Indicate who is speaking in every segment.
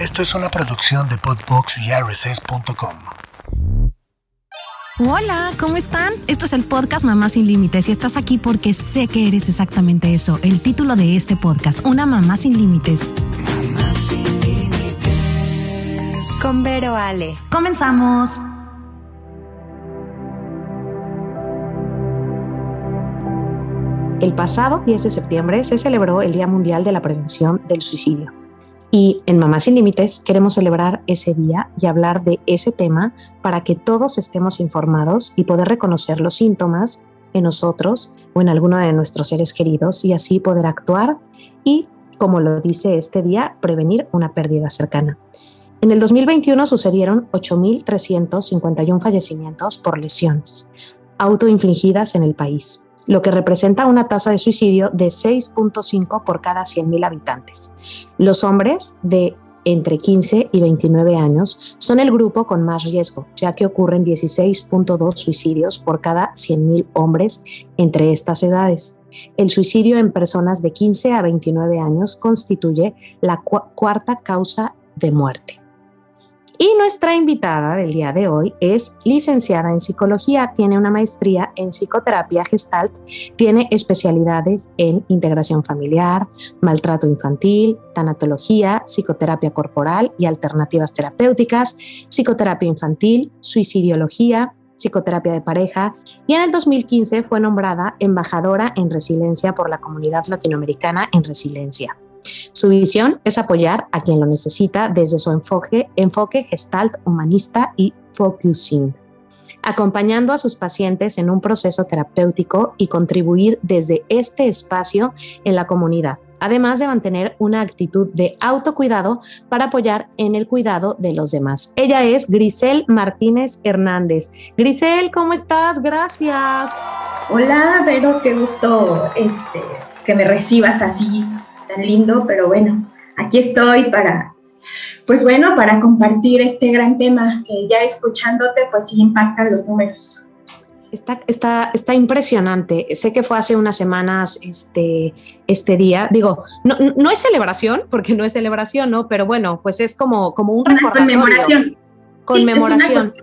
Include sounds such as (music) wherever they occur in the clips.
Speaker 1: Esto es una producción de Podbox y RSS.com.
Speaker 2: Hola, ¿cómo están? Esto es el podcast Mamá sin Límites y estás aquí porque sé que eres exactamente eso, el título de este podcast, Una Mamá sin Límites. Mamá sin Límites. Con Vero Ale. Comenzamos. El pasado 10 de septiembre se celebró el Día Mundial de la Prevención del Suicidio. Y en Mamá Sin Límites queremos celebrar ese día y hablar de ese tema para que todos estemos informados y poder reconocer los síntomas en nosotros o en alguno de nuestros seres queridos y así poder actuar y, como lo dice este día, prevenir una pérdida cercana. En el 2021 sucedieron 8.351 fallecimientos por lesiones autoinfligidas en el país lo que representa una tasa de suicidio de 6.5 por cada 100.000 habitantes. Los hombres de entre 15 y 29 años son el grupo con más riesgo, ya que ocurren 16.2 suicidios por cada 100.000 hombres entre estas edades. El suicidio en personas de 15 a 29 años constituye la cuarta causa de muerte. Y nuestra invitada del día de hoy es licenciada en psicología, tiene una maestría en psicoterapia gestalt, tiene especialidades en integración familiar, maltrato infantil, tanatología, psicoterapia corporal y alternativas terapéuticas, psicoterapia infantil, suicidiología, psicoterapia de pareja y en el 2015 fue nombrada embajadora en resiliencia por la comunidad latinoamericana en resiliencia. Su visión es apoyar a quien lo necesita desde su enfoque, enfoque gestalt humanista y focusing, acompañando a sus pacientes en un proceso terapéutico y contribuir desde este espacio en la comunidad, además de mantener una actitud de autocuidado para apoyar en el cuidado de los demás. Ella es Grisel Martínez Hernández. Grisel, ¿cómo estás? Gracias.
Speaker 3: Hola, Vero, qué gusto este, que me recibas así tan lindo, pero bueno, aquí estoy para, pues bueno, para compartir este gran tema que ya escuchándote, pues sí impactan los números.
Speaker 2: Está, está, está impresionante. Sé que fue hace unas semanas este, este día. Digo, no, no es celebración, porque no es celebración, ¿no? Pero bueno, pues es como, como un recordatorio. Conmemoración. Conmemoración.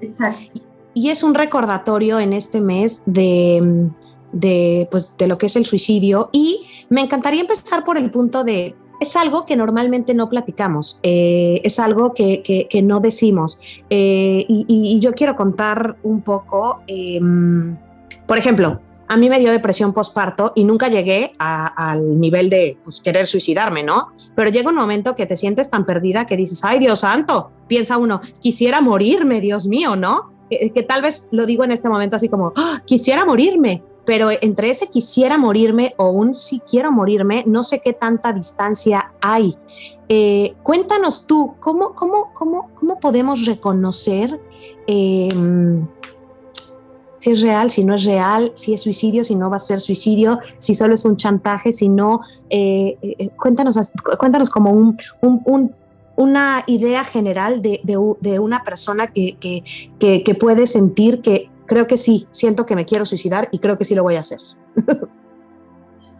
Speaker 2: Exacto. Y es un recordatorio en este mes de, de, pues, de lo que es el suicidio y me encantaría empezar por el punto de, es algo que normalmente no platicamos, eh, es algo que, no decimos. Eh, y, yo quiero contar un poco, em, por ejemplo, a mí me dio depresión postparto y nunca llegué al nivel de pues, querer suicidarme, ¿no? Pero llega un momento que te sientes tan perdida que dices, ay Dios santo, piensa uno, quisiera morirme, Dios mío, ¿no? Que, que tal vez lo digo en este momento así como, ¡Ah! quisiera morirme, pero entre ese quisiera morirme o un si quiero morirme, no sé qué tanta distancia hay. Eh, cuéntanos tú, ¿cómo, cómo, cómo, cómo podemos reconocer em, si es real, si no es real, si es suicidio, si no va a ser suicidio, si solo es un chantaje, si no? Eh, eh, cuéntanos, cuéntanos como un, una idea general de, una persona que, que puede sentir que creo que sí, siento que me quiero suicidar y creo que sí lo voy a hacer.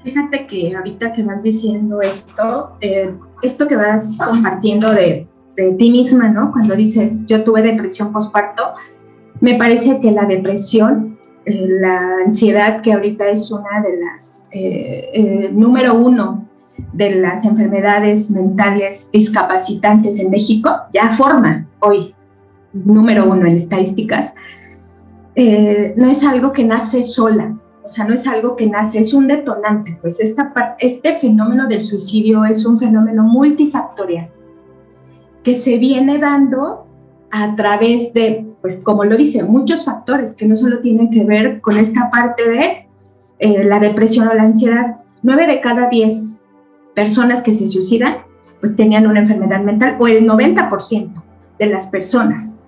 Speaker 3: Fíjate que ahorita que vas diciendo esto, eh, esto que vas compartiendo de, ti misma, ¿no? Cuando dices, yo tuve depresión postparto, me parece que la depresión, eh, la ansiedad, que ahorita es una de las, eh, número uno de las enfermedades mentales discapacitantes en México, ya forma hoy número uno en estadísticas, eh, no es algo que nace sola, o sea, no es algo que nace, es un detonante, pues esta este fenómeno del suicidio es un fenómeno multifactorial que se viene dando a través de, pues como lo dice, muchos factores que no solo tienen que ver con esta parte de eh, la depresión o la ansiedad. Nueve de cada diez personas que se suicidan, pues tenían una enfermedad mental, o el 90% de las personas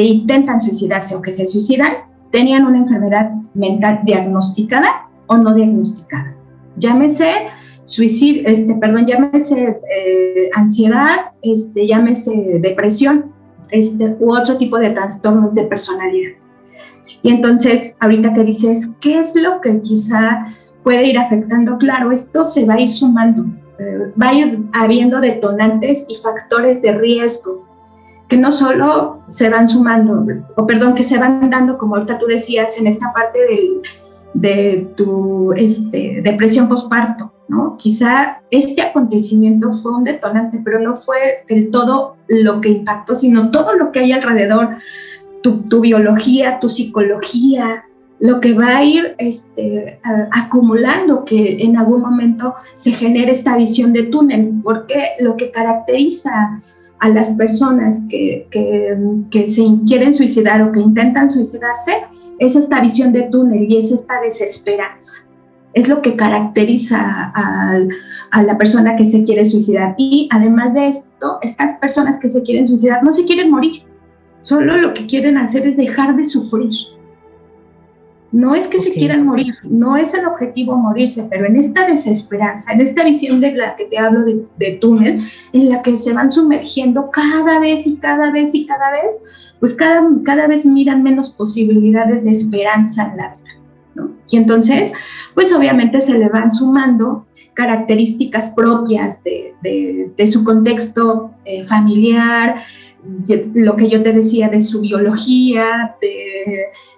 Speaker 3: intentan suicidarse o que se suicidan tenían una enfermedad mental diagnosticada o no diagnosticada. Llámese suicidio, este, perdón, llámese eh, ansiedad, este, llámese depresión, este, u otro tipo de trastornos de personalidad. Y entonces, ahorita que dices, ¿qué es lo que quizá puede ir afectando? Claro, esto se va a ir sumando. va a ir habiendo detonantes y factores de riesgo que no solo se van sumando, o perdón, que se van dando, como ahorita tú decías, en esta parte del, de tu este, depresión postparto, ¿no? Quizá este acontecimiento fue un detonante, pero no fue del todo lo que impactó, sino todo lo que hay alrededor, tu, tu biología, tu psicología, lo que va a ir este, acumulando que en algún momento se genere esta visión de túnel, porque lo que caracteriza a las personas que, que, se quieren suicidar o que intentan suicidarse es esta visión de túnel y es esta desesperanza. Es lo que caracteriza a, a, la persona que se quiere suicidar. Y además de esto, estas personas que se quieren suicidar no se quieren morir, solo lo que quieren hacer es dejar de sufrir. No es que se quieran morir, no es el objetivo morirse, pero en esta desesperanza, en esta visión de la que te hablo de, túnel, en la que se van sumergiendo cada vez y cada vez y cada vez, pues cada, cada vez miran menos posibilidades de esperanza en la vida. Y entonces, pues obviamente se le van sumando características propias de, su contexto eh, familiar, lo que yo te decía de su biología,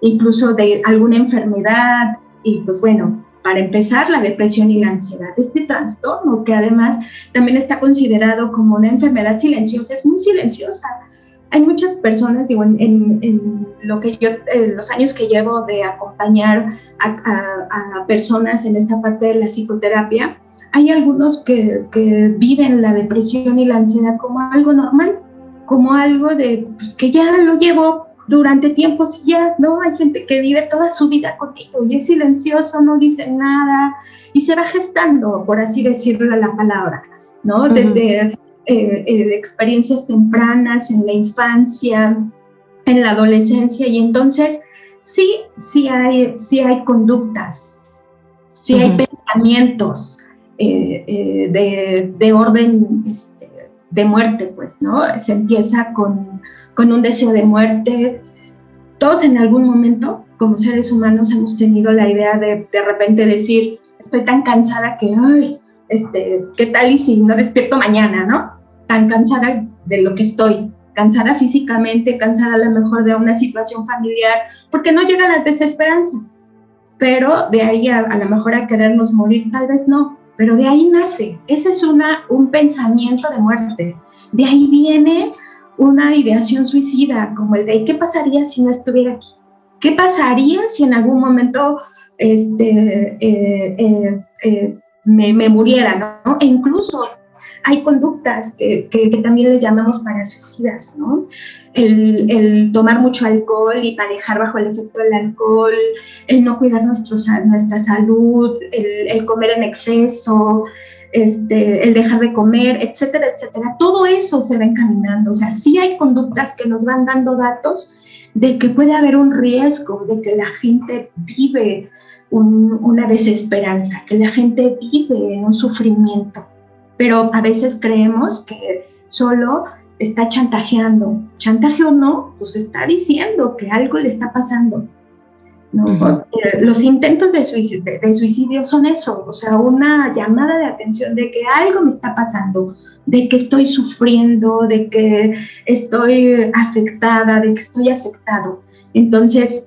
Speaker 3: incluso de alguna enfermedad, y pues bueno, para empezar, la depresión y la ansiedad. Este trastorno, que además también está considerado como una enfermedad silenciosa, es muy silenciosa. Hay muchas personas, digo, en, lo que yo, los años que llevo de acompañar a, personas en esta parte de la psicoterapia, hay algunos que viven la depresión y la ansiedad como algo normal como algo de pues, que ya lo llevo durante tiempos y ya, ¿no? Hay gente que vive toda su vida contigo y es silencioso, no dice nada y se va gestando, por así decirlo la palabra, ¿no? Desde eh, eh, experiencias tempranas en la infancia, en la adolescencia y entonces sí, sí hay, sí hay conductas, sí hay pensamientos eh, de, de, orden este, de muerte, pues, ¿no? Se empieza con, con un deseo de muerte. Todos en algún momento, como seres humanos, hemos tenido la idea de de repente decir, estoy tan cansada que, ay, este, ¿qué tal y si no despierto mañana, no? Tan cansada de lo que estoy, cansada físicamente, cansada a lo mejor de una situación familiar, porque no llega la desesperanza. Pero de ahí a, a lo mejor a querernos morir, tal vez no pero de ahí nace, ese es una, un pensamiento de muerte, de ahí viene una ideación suicida, como el de ¿qué pasaría si no estuviera aquí? ¿Qué pasaría si en algún momento este, eh, eh, eh, me, me, muriera? ¿no? E incluso hay conductas que, que, que también le llamamos para suicidas, ¿no? El, tomar mucho alcohol y manejar bajo el efecto del alcohol, el no cuidar nuestro, nuestra salud, el, comer en exceso, este, el dejar de comer, etcétera, etcétera. Todo eso se va encaminando. O sea, sí hay conductas que nos van dando datos de que puede haber un riesgo, de que la gente vive una desesperanza, que la gente vive un sufrimiento. Pero a veces creemos que solo está chantajeando. Chantaje o no, pues está diciendo que algo le está pasando. Los intentos de suicidio, de suicidio, son eso, o sea, una llamada de atención de que algo me está pasando, de que estoy sufriendo, de que estoy afectada, de que estoy afectado. Entonces,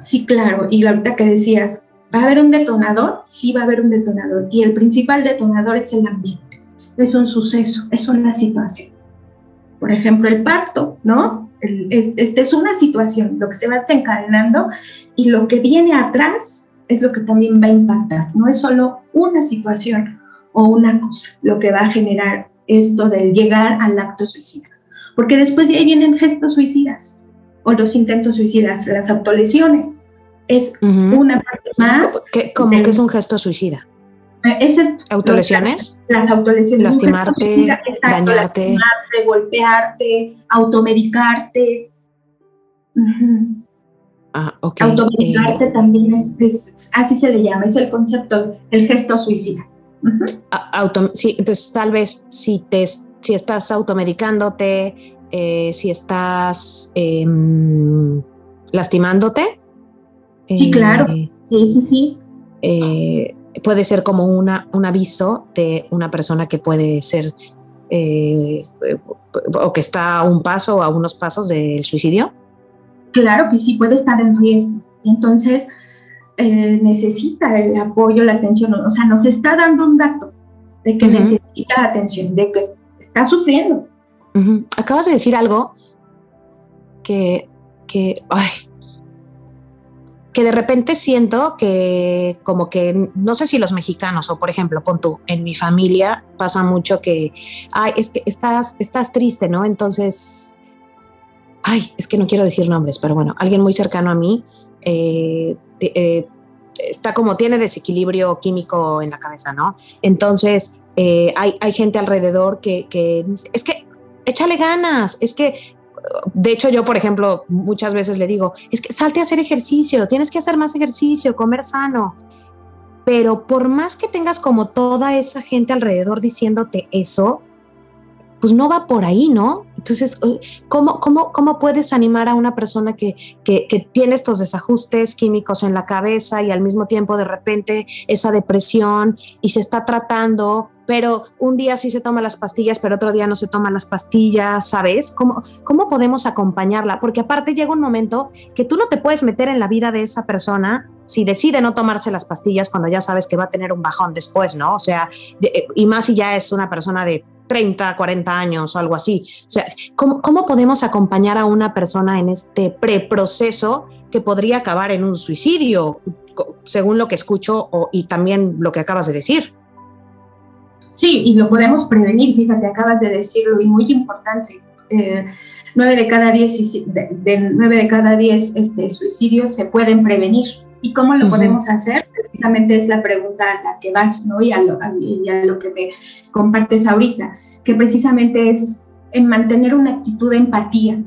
Speaker 3: sí, claro, y ahorita que decías, ¿va a haber un detonador? Sí va a haber un detonador. Y el principal detonador es el ambiente, es un suceso, es una situación por ejemplo, el parto, ¿no? Esta es una situación, lo que se va desencadenando y lo que viene atrás es lo que también va a impactar. No es solo una situación o una cosa lo que va a generar esto del llegar al acto suicida. Porque después de ahí vienen gestos suicidas o los intentos suicidas, las autolesiones. Es una parte más.
Speaker 2: ¿Cómo que es un gesto suicida? ¿Autolesiones?
Speaker 3: Las, autolesiones.
Speaker 2: Lastimarte, dañarte.
Speaker 3: Lastimarte, golpearte, automedicarte.
Speaker 2: Ah,
Speaker 3: Automedicarte eh, también es, así se le llama, es el concepto, el gesto suicida.
Speaker 2: sí, entonces tal vez si, te, si estás automedicándote, eh, si estás em, lastimándote.
Speaker 3: Sí, claro. Eh, sí, sí, sí
Speaker 2: puede ser como una, un aviso de una persona que puede ser eh, o que está a un paso o a unos pasos del suicidio?
Speaker 3: Claro que sí, puede estar en riesgo. Entonces, eh, necesita el apoyo, la atención, o sea, nos está dando un dato de que necesita atención, de que está sufriendo.
Speaker 2: Acabas de decir algo que, que, ay, que de repente siento que como que no sé si los mexicanos o por ejemplo, pon tú, en mi familia pasa mucho que, ay, es que estás, estás triste, ¿no? Entonces, ay, es que no quiero decir nombres, pero bueno, alguien muy cercano a mí eh, eh, está como tiene desequilibrio químico en la cabeza, ¿no? Entonces, eh, hay, hay, gente alrededor que, que es que échale ganas, es que de hecho, yo, por ejemplo, muchas veces le digo, es que salte a hacer ejercicio, tienes que hacer más ejercicio, comer sano. Pero por más que tengas como toda esa gente alrededor diciéndote eso, pues no va por ahí, ¿no? Entonces, eh, ¿cómo, cómo, cómo puedes animar a una persona que, que, que, tiene estos desajustes químicos en la cabeza y al mismo tiempo de repente esa depresión y se está tratando, pero un día sí se toma las pastillas, pero otro día no se toman las pastillas, ¿sabes? ¿Cómo, ¿Cómo podemos acompañarla? Porque aparte llega un momento que tú no te puedes meter en la vida de esa persona si decide no tomarse las pastillas cuando ya sabes que va a tener un bajón después, ¿no? O sea, eh, y más si ya es una persona de 30, 40 años o algo así. O sea, ¿cómo, cómo podemos acompañar a una persona en este preproceso que podría acabar en un suicidio, según lo que escucho y también lo que acabas de decir?
Speaker 3: Sí, y lo podemos prevenir, fíjate, acabas de decirlo y muy importante. Eh, nueve de cada diez, de, cada este, suicidios se pueden prevenir. ¿Y cómo lo podemos hacer? Precisamente es la pregunta a la que vas, ¿no? Y a, lo, y a lo que me compartes ahorita, que precisamente es en mantener una actitud de empatía.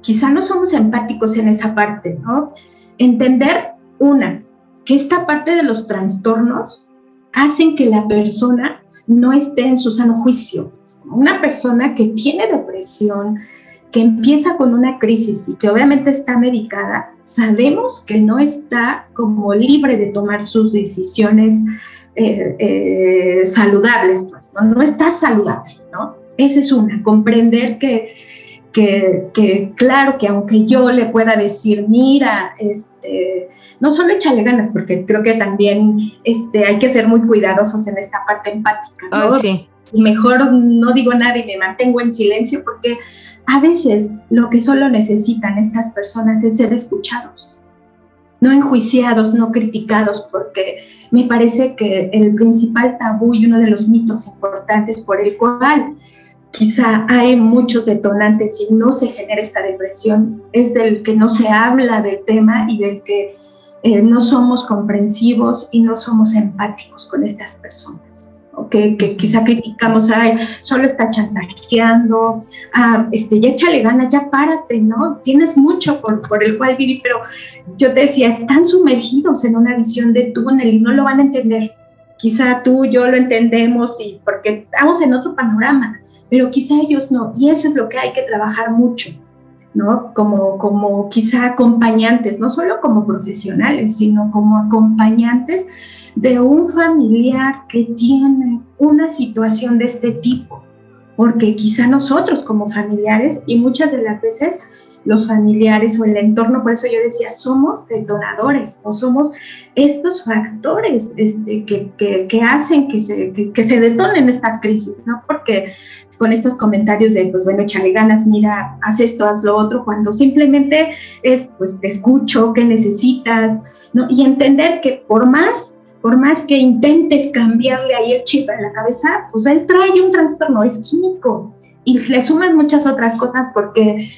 Speaker 3: Quizá no somos empáticos en esa parte, ¿no? Entender, una, que esta parte de los trastornos hacen que la persona no esté en su sano juicio. Una persona que tiene depresión, que empieza con una crisis y que obviamente está medicada, sabemos que no está como libre de tomar sus decisiones eh, eh, saludables, pues, ¿no? no está saludable, ¿no? Esa es una, comprender que, que, que, claro que aunque yo le pueda decir, mira, este, no solo échale ganas, porque creo que también este, hay que ser muy cuidadosos en esta parte empática, ¿no?
Speaker 2: sí.
Speaker 3: Mejor no digo nada y me mantengo en silencio porque a veces lo que solo necesitan estas personas es ser escuchados, no enjuiciados, no criticados, porque me parece que el principal tabú y uno de los mitos importantes por el cual quizá hay muchos detonantes y no se genera esta depresión es del que no se habla del tema y del que eh, no somos comprensivos y no somos empáticos con estas personas. Que, que, quizá criticamos, ay, solo está chantajeando, ah, este, ya échale ganas, ya párate, ¿no? Tienes mucho por, por el cual vivir, pero yo te decía, están sumergidos en una visión de túnel y no lo van a entender. Quizá tú, yo lo entendemos y porque estamos en otro panorama, pero quizá ellos no, y eso es lo que hay que trabajar mucho ¿no? Como, como quizá acompañantes, no solo como profesionales, sino como acompañantes de un familiar que tiene una situación de este tipo, porque quizá nosotros como familiares y muchas de las veces los familiares o el entorno, por eso yo decía, somos detonadores o somos estos factores este, que, que, que hacen que se, que, se detonen estas crisis, ¿no? Porque con estos comentarios de, pues bueno, échale ganas, mira, haz esto, haz lo otro, cuando simplemente es, pues te escucho, qué necesitas, ¿no? Y entender que por más, por más que intentes cambiarle ahí el chip en la cabeza, pues él trae un trastorno, es químico. Y le sumas muchas otras cosas porque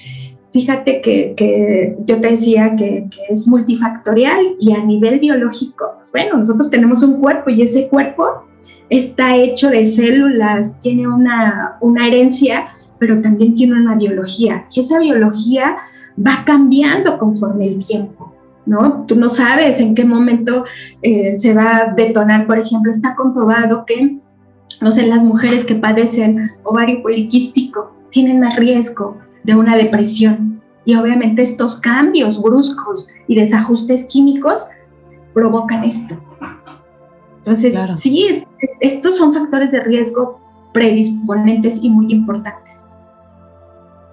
Speaker 3: fíjate que, que yo te decía que, que, es multifactorial y a nivel biológico, pues bueno, nosotros tenemos un cuerpo y ese cuerpo está hecho de células, tiene una, una herencia, pero también tiene una biología. Y esa biología va cambiando conforme el tiempo. ¿No? Tú no sabes en qué momento eh, se va a detonar, por ejemplo, está comprobado que, no sé, las mujeres que padecen ovario poliquístico tienen más riesgo de una depresión. Y obviamente estos cambios bruscos y desajustes químicos provocan esto. Entonces, sí, estos son factores de riesgo predisponentes y muy importantes.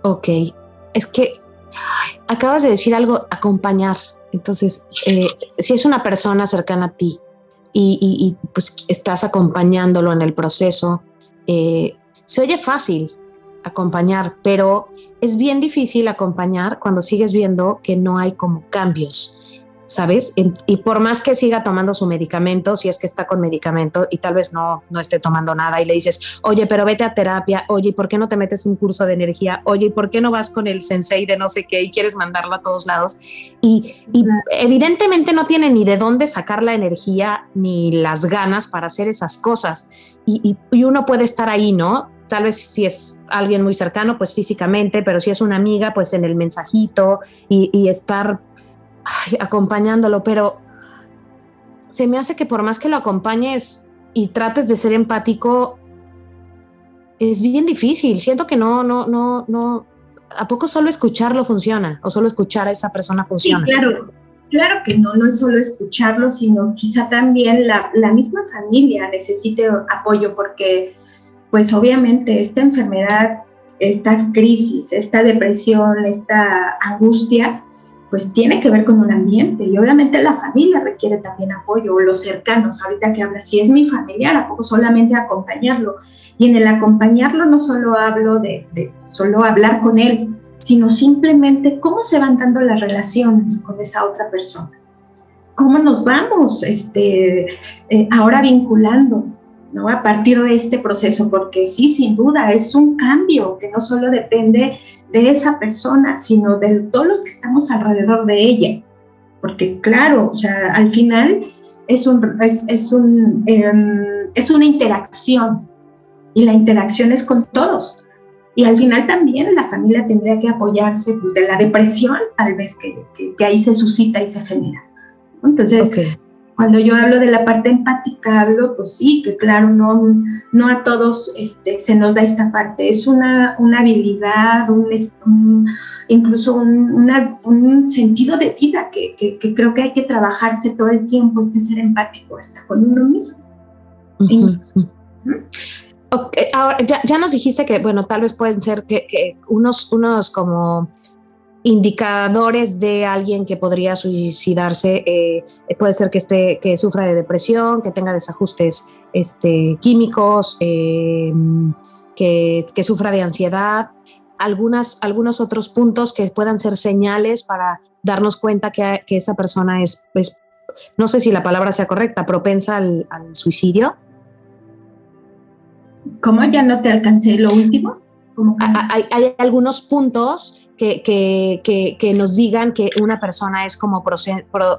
Speaker 2: Ok, es que acabas de decir algo, acompañar. Entonces, eh, si es una persona cercana a ti y, pues estás acompañándolo en el proceso, eh, se oye fácil acompañar, pero es bien difícil acompañar cuando sigues viendo que no hay como cambios. ¿Sabes? Y por más que siga tomando su medicamento, si es que está con medicamento y tal vez no, no esté tomando nada y le dices, oye, pero vete a terapia, oye, ¿por qué no te metes un curso de energía? Oye, ¿por qué no vas con el sensei de no sé qué y quieres mandarlo a todos lados? Y, evidentemente no tiene ni de dónde sacar la energía ni las ganas para hacer esas cosas. Y, y uno puede estar ahí, ¿no? tal vez si es alguien muy cercano, pues físicamente, pero si es una amiga, pues en el mensajito y, y estar acompañándolo, pero se me hace que por más que lo acompañes y trates de ser empático, es bien difícil. Siento que no, no, no, no. ¿A poco solo escucharlo funciona? ¿O solo escuchar a esa persona funciona?
Speaker 3: Sí, claro. Claro que no, no es solo escucharlo, sino quizá también la, la misma familia necesite apoyo porque, pues obviamente, esta enfermedad, estas crisis, esta depresión, esta angustia, pues tiene que ver con un ambiente y obviamente la familia requiere también apoyo o los cercanos. Ahorita que habla, si es mi familiar, ¿a poco solamente acompañarlo? Y en el acompañarlo no solo hablo de, solo hablar con él, sino simplemente cómo se van dando las relaciones con esa otra persona. ¿Cómo nos vamos este, eh, ahora vinculando? ¿no? A partir de este proceso, porque sí, sin duda, es un cambio que no solo depende de esa persona, sino de todos los que estamos alrededor de ella. Porque claro, o sea, al final es, un, es, un, em, es una interacción y la interacción es con todos. Y al final también la familia tendría que apoyarse pues, de la depresión, tal vez que, que, ahí se suscita y se genera. Entonces, cuando yo hablo de la parte empática, hablo, pues sí, que claro, no, no a todos este, se nos da esta parte, es una, una habilidad, un, incluso un, sentido de vida que, que, creo que hay que trabajarse todo el tiempo, este ser empático hasta con uno mismo.
Speaker 2: ahora, ya, ya, nos dijiste que, bueno, tal vez pueden ser que, que unos, unos como indicadores de alguien que podría suicidarse eh, puede ser que esté que sufra de depresión que tenga desajustes este, químicos eh, que, que, sufra de ansiedad algunas algunos otros puntos que puedan ser señales para darnos cuenta que, que esa persona es, no sé si la palabra sea correcta propensa al, suicidio.
Speaker 3: ¿Cómo ya no te alcancé lo último?
Speaker 2: Hay, hay algunos puntos que, que, nos digan que una persona es como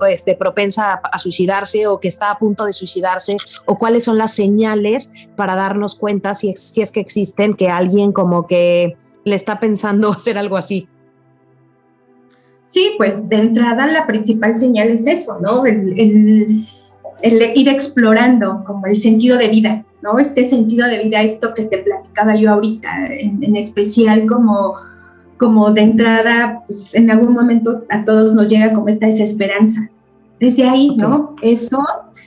Speaker 2: este, propensa a, suicidarse o que está a punto de suicidarse o cuáles son las señales para darnos cuenta si, si es que existen que alguien como que le está pensando (laughs) hacer algo así.
Speaker 3: Sí, pues de entrada la principal señal es eso, ¿no? El, ir explorando como el sentido de vida, ¿no? Este sentido de vida, esto que te platicaba yo ahorita, en especial como como de entrada, pues en algún momento a todos nos llega como esta desesperanza. Desde ahí, ¿no? Eso,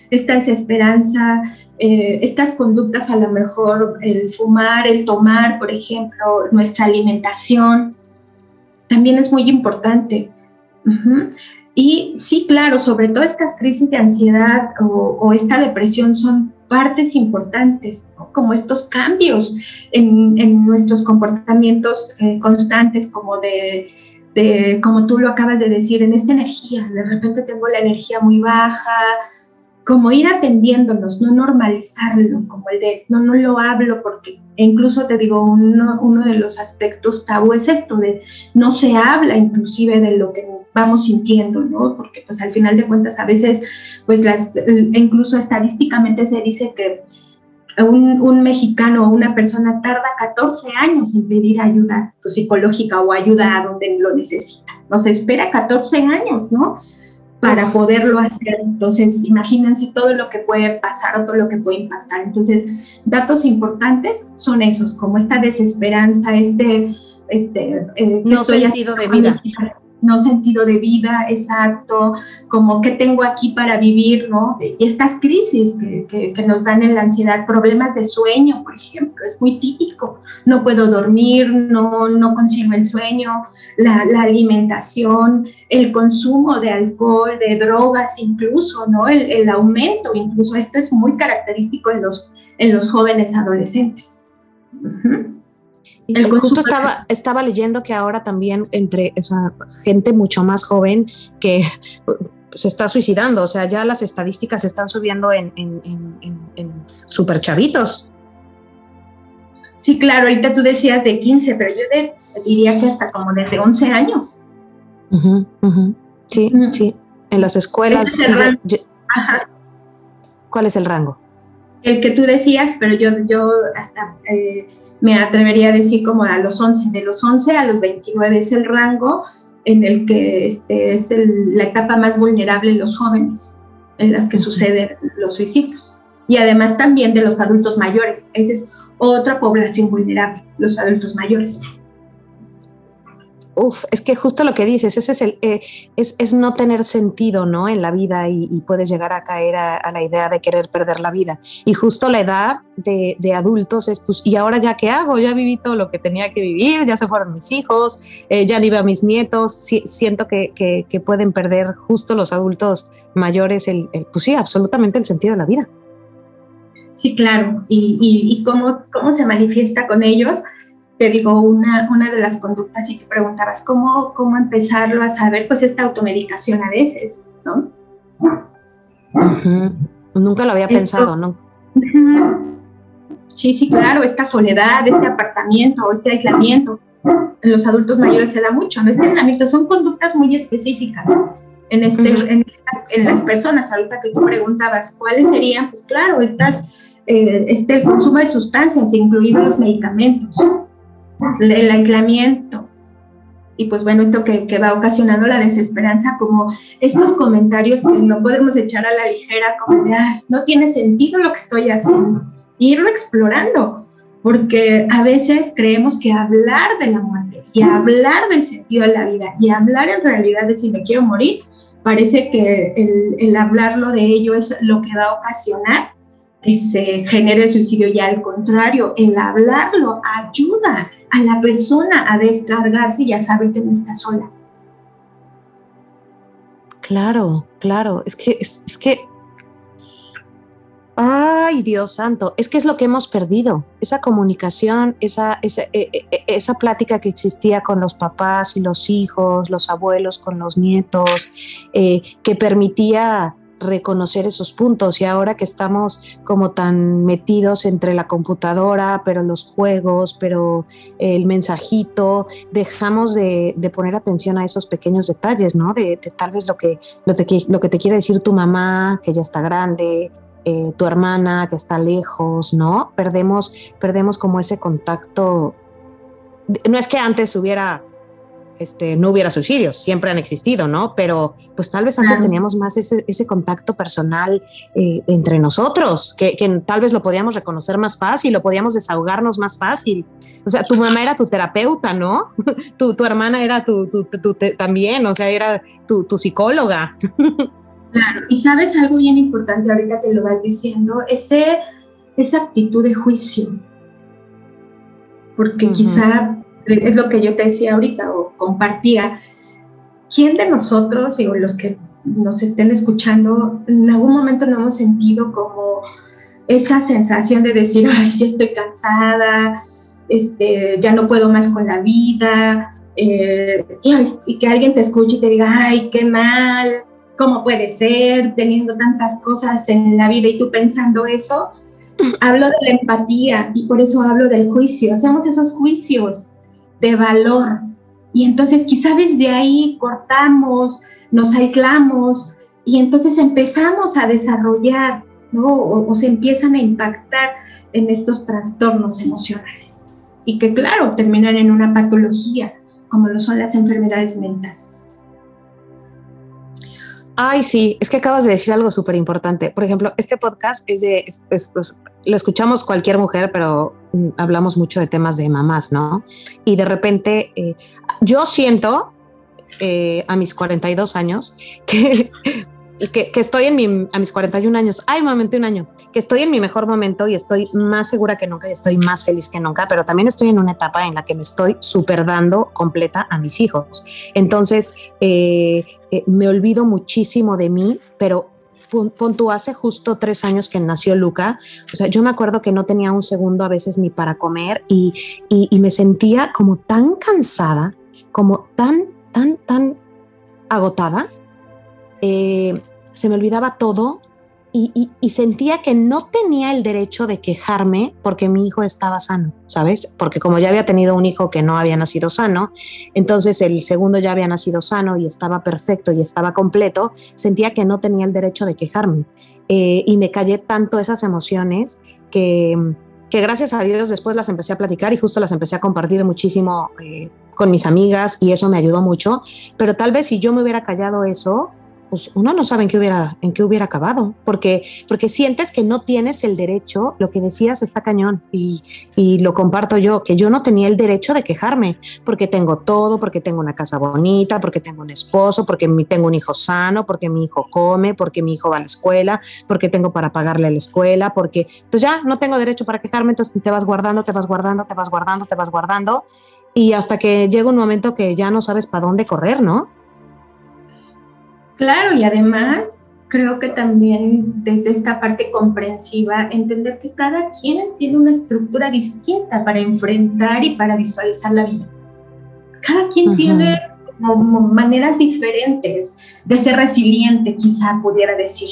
Speaker 3: esta desesperanza, eh, estas conductas a lo mejor, el fumar, el tomar, por ejemplo, nuestra alimentación, también es muy importante. Y sí, claro, sobre todo estas crisis de ansiedad o, esta depresión son partes importantes, como estos cambios en, nuestros comportamientos eh, constantes, como de, de, como tú lo acabas de decir, en esta energía, de repente tengo la energía muy baja, como ir atendiéndonos, no normalizarlo, como el de no, no lo hablo porque incluso te digo, uno, uno de los aspectos tabú es esto de no se habla inclusive de lo que vamos sintiendo, ¿no? Porque pues al final de cuentas a veces, pues las, incluso estadísticamente se dice que un, un, mexicano o una persona tarda 14 años en pedir ayuda pues, psicológica o ayuda a donde lo necesita. Nos espera 14 años, ¿no? para poderlo hacer. Entonces, imagínense todo lo que puede pasar o todo lo que puede impactar. Entonces, datos importantes son esos, como esta desesperanza, este... este
Speaker 2: eh, no sentido de vida.
Speaker 3: No sentido de vida, exacto, como qué tengo aquí para vivir, ¿no? Y estas crisis que, que, nos dan en la ansiedad, problemas de sueño, por ejemplo, es muy típico, no puedo dormir, no, no consigo el sueño, la, alimentación, el consumo de alcohol, de drogas incluso, ¿no? El, el aumento, incluso, esto es muy característico en los, en los jóvenes adolescentes.
Speaker 2: Justo estaba, estaba leyendo que ahora también entre gente mucho más joven que se está suicidando, o sea, ya las estadísticas se están subiendo en, en, en, super chavitos.
Speaker 3: Sí, claro, ahorita tú decías de 15, pero yo diría que hasta como desde 11 años.
Speaker 2: Sí, sí, en las escuelas. ¿Cuál es el rango?
Speaker 3: El que tú decías, pero yo, yo hasta eh, me atrevería a decir como a los 11, de los 11 a los 29 es el rango en el que este, es la etapa más vulnerable en los jóvenes, en las que suceden los suicidios. Y además también de los adultos mayores. Esa es otra población vulnerable, los adultos mayores.
Speaker 2: Uf, es que justo lo que dices, ese es, el, eh, es, no tener sentido ¿no? en la vida y, puedes llegar a caer a, la idea de querer perder la vida. Y justo la edad de, adultos es, pues, ¿y ahora ya qué hago? Ya viví todo lo que tenía que vivir, ya se fueron mis hijos, eh, ya ni a mis nietos. siento que, que, pueden perder justo los adultos mayores, el, pues sí, absolutamente el sentido de la vida.
Speaker 3: Sí, claro. ¿Y, y, cómo, cómo se manifiesta con ellos? Te digo, una, una de las conductas y te preguntabas cómo, cómo empezarlo a saber, pues esta automedicación a veces, ¿no?
Speaker 2: Nunca lo había pensado, ¿no?
Speaker 3: Sí, sí, claro, esta soledad, este apartamiento, este aislamiento, en los adultos mayores se da mucho, ¿no? Este aislamiento son conductas muy específicas en, este, en, en, las personas, ahorita que tú preguntabas, ¿cuáles serían? Pues claro, estas, eh, este, el consumo de sustancias, incluidos los medicamentos, el aislamiento. Y pues bueno, esto que, va ocasionando la desesperanza, como estos comentarios que no podemos echar a la ligera, como de, no tiene sentido lo que estoy haciendo. irlo explorando, porque a veces creemos que hablar de la muerte y hablar del sentido de la vida y hablar en realidad de si me quiero morir, parece que el hablarlo de ello es lo que va a ocasionar se genere el suicidio y al contrario, el hablarlo ayuda a la persona a descargarse y a saber que no está sola.
Speaker 2: Claro, claro, es que, es, que, ay Dios santo, es que es lo que hemos perdido, esa comunicación, esa, esa, e, e, e, esa plática que existía con los papás y los hijos, los abuelos con los nietos, eh, que permitía reconocer esos puntos y ahora que estamos como tan metidos entre la computadora, pero los juegos, pero el mensajito, dejamos de, poner atención a esos pequeños detalles, ¿no? De, tal vez lo que, lo, lo, que te quiere decir tu mamá, que ya está grande, eh, tu hermana que está lejos, ¿no? Perdemos, perdemos como ese contacto. No es que antes hubiera este, no hubiera suicidios, siempre han existido, ¿no? Pero pues tal vez antes teníamos más ese, contacto personal eh, entre nosotros, que, tal vez lo podíamos reconocer más fácil, lo podíamos desahogarnos más fácil. O sea, tu mamá era tu terapeuta, ¿no? (laughs) tu, tu hermana era tu, también, o sea, era tu, psicóloga.
Speaker 3: Claro, y sabes algo bien importante, ahorita te lo vas diciendo, ese, esa actitud de juicio, porque quizá es lo que yo te decía ahorita o compartía, ¿quién de nosotros, digo, los que nos estén escuchando, en algún momento no hemos sentido como esa sensación de decir, ay, ya estoy cansada, este, ya no puedo más con la vida, eh, y, que alguien te escuche y te diga, ay, qué mal, ¿cómo puede ser teniendo tantas cosas en la vida y tú pensando eso? Hablo de la empatía y por eso hablo del juicio. Hacemos esos juicios de valor. Y entonces quizá desde ahí cortamos, nos aislamos y entonces empezamos a desarrollar, ¿no? O, se empiezan a impactar en estos trastornos emocionales. Y que claro, terminan en una patología, como lo son las enfermedades mentales.
Speaker 2: Ay, sí, es que acabas de decir algo súper importante. Por ejemplo, este podcast es de, pues, lo escuchamos cualquier mujer, pero mm, hablamos mucho de temas de mamás, ¿no? Y de repente, eh, yo siento, eh, a mis 42 años (laughs) que, que, estoy en mi, a mis 41 años, ay, momento un año, que estoy en mi mejor momento y estoy más segura que nunca y estoy más feliz que nunca, pero también estoy en una etapa en la que me estoy super dando completa a mis hijos. Entonces, eh, eh, me olvido muchísimo de mí, pero pon, hace justo tres años que nació Luca, o sea, yo me acuerdo que no tenía un segundo a veces ni para comer y, y me sentía como tan cansada, como tan, tan, tan agotada eh, se me olvidaba todo y, sentía que no tenía el derecho de quejarme porque mi hijo estaba sano, ¿sabes? Porque como ya había tenido un hijo que no había nacido sano, entonces el segundo ya había nacido sano y estaba perfecto y estaba completo, sentía que no tenía el derecho de quejarme. Eh, y me callé tanto esas emociones que, que gracias a Dios después las empecé a platicar y justo las empecé a compartir muchísimo eh, con mis amigas y eso me ayudó mucho. Pero tal vez si yo me hubiera callado eso, pues uno no sabe en qué hubiera, en qué hubiera acabado, porque, porque sientes que no tienes el derecho, lo que decías está cañón, y, y, lo comparto yo, que yo no tenía el derecho de quejarme, porque tengo todo, porque tengo una casa bonita, porque tengo un esposo, porque tengo un hijo sano, porque mi hijo come, porque mi hijo va a la escuela, porque tengo para pagarle a la escuela, porque entonces pues ya no tengo derecho para quejarme, entonces te vas guardando, te vas guardando, te vas guardando, te vas guardando, y hasta que llega un momento que ya no sabes para dónde correr, ¿no?
Speaker 3: Claro, y además creo que también desde esta parte comprensiva, entender que cada quien tiene una estructura distinta para enfrentar y para visualizar la vida. Cada quien tiene maneras diferentes de ser resiliente, quizá pudiera decir,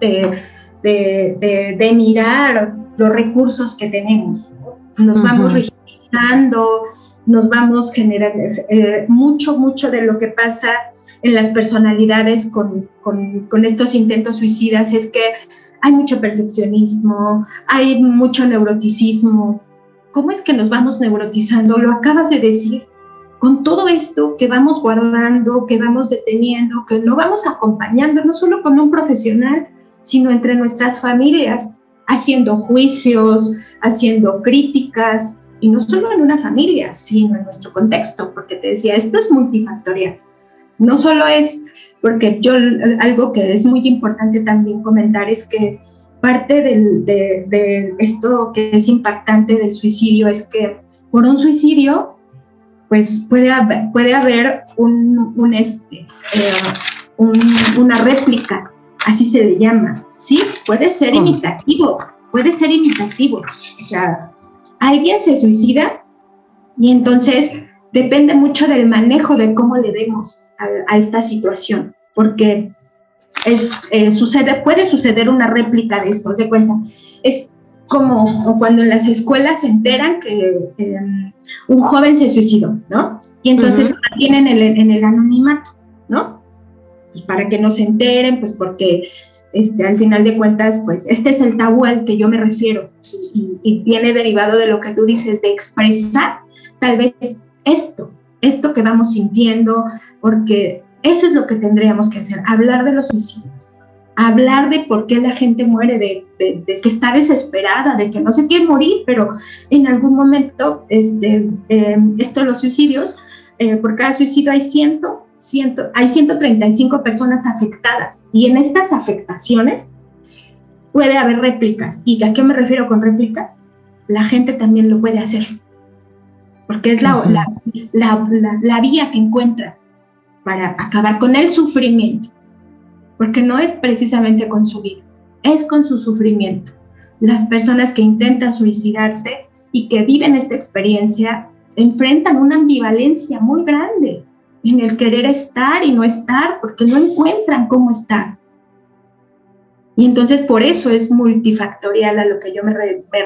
Speaker 3: de, de, mirar los recursos que tenemos. Nos vamos rigidizando, nos vamos generando eh, mucho, mucho de lo que pasa en las personalidades con, estos intentos suicidas es que hay mucho perfeccionismo, hay mucho neuroticismo. ¿Cómo es que nos vamos neurotizando? Lo acabas de decir. Con todo esto que vamos guardando, que vamos deteniendo, que no vamos acompañando, no solo con un profesional, sino entre nuestras familias, haciendo juicios, haciendo críticas, y no solo en una familia, sino en nuestro contexto, porque te decía, esto es multifactorial. No solo es, porque yo algo que es muy importante también comentar es que parte de, esto que es impactante del suicidio es que por un suicidio, pues puede haber, puede haber un, este, eh, una réplica, así se le llama, ¿sí? Puede ser imitativo, puede ser imitativo. O sea, alguien se suicida y entonces depende mucho del manejo de cómo le demos a, esta situación, porque es, eh, sucede, puede suceder una réplica de esto, se cuenta. Es como cuando en las escuelas se enteran que em, un joven se suicidó, ¿no? Y entonces lo tienen en el, anonimato, ¿no? Y para que no se enteren, pues porque este, al final de cuentas, pues este es el tabú al que yo me refiero y, y, viene derivado de lo que tú dices, de expresar tal vez esto, esto que vamos sintiendo, porque eso es lo que tendríamos que hacer, hablar de los suicidios, hablar de por qué la gente muere, de, que está desesperada, de que no se quiere morir, pero en algún momento, este, eh, esto los suicidios, eh, por cada suicidio hay ciento, ciento, hay 135 personas afectadas y en estas afectaciones puede haber réplicas. ¿Y a qué me refiero con réplicas? La gente también lo puede hacer porque es la, la, la, vía que encuentra para acabar con el sufrimiento, porque no es precisamente con su vida, es con su sufrimiento. Las personas que intentan suicidarse y que viven esta experiencia enfrentan una ambivalencia muy grande en el querer estar y no estar, porque no encuentran cómo estar. Y entonces por eso es multifactorial a lo que yo me,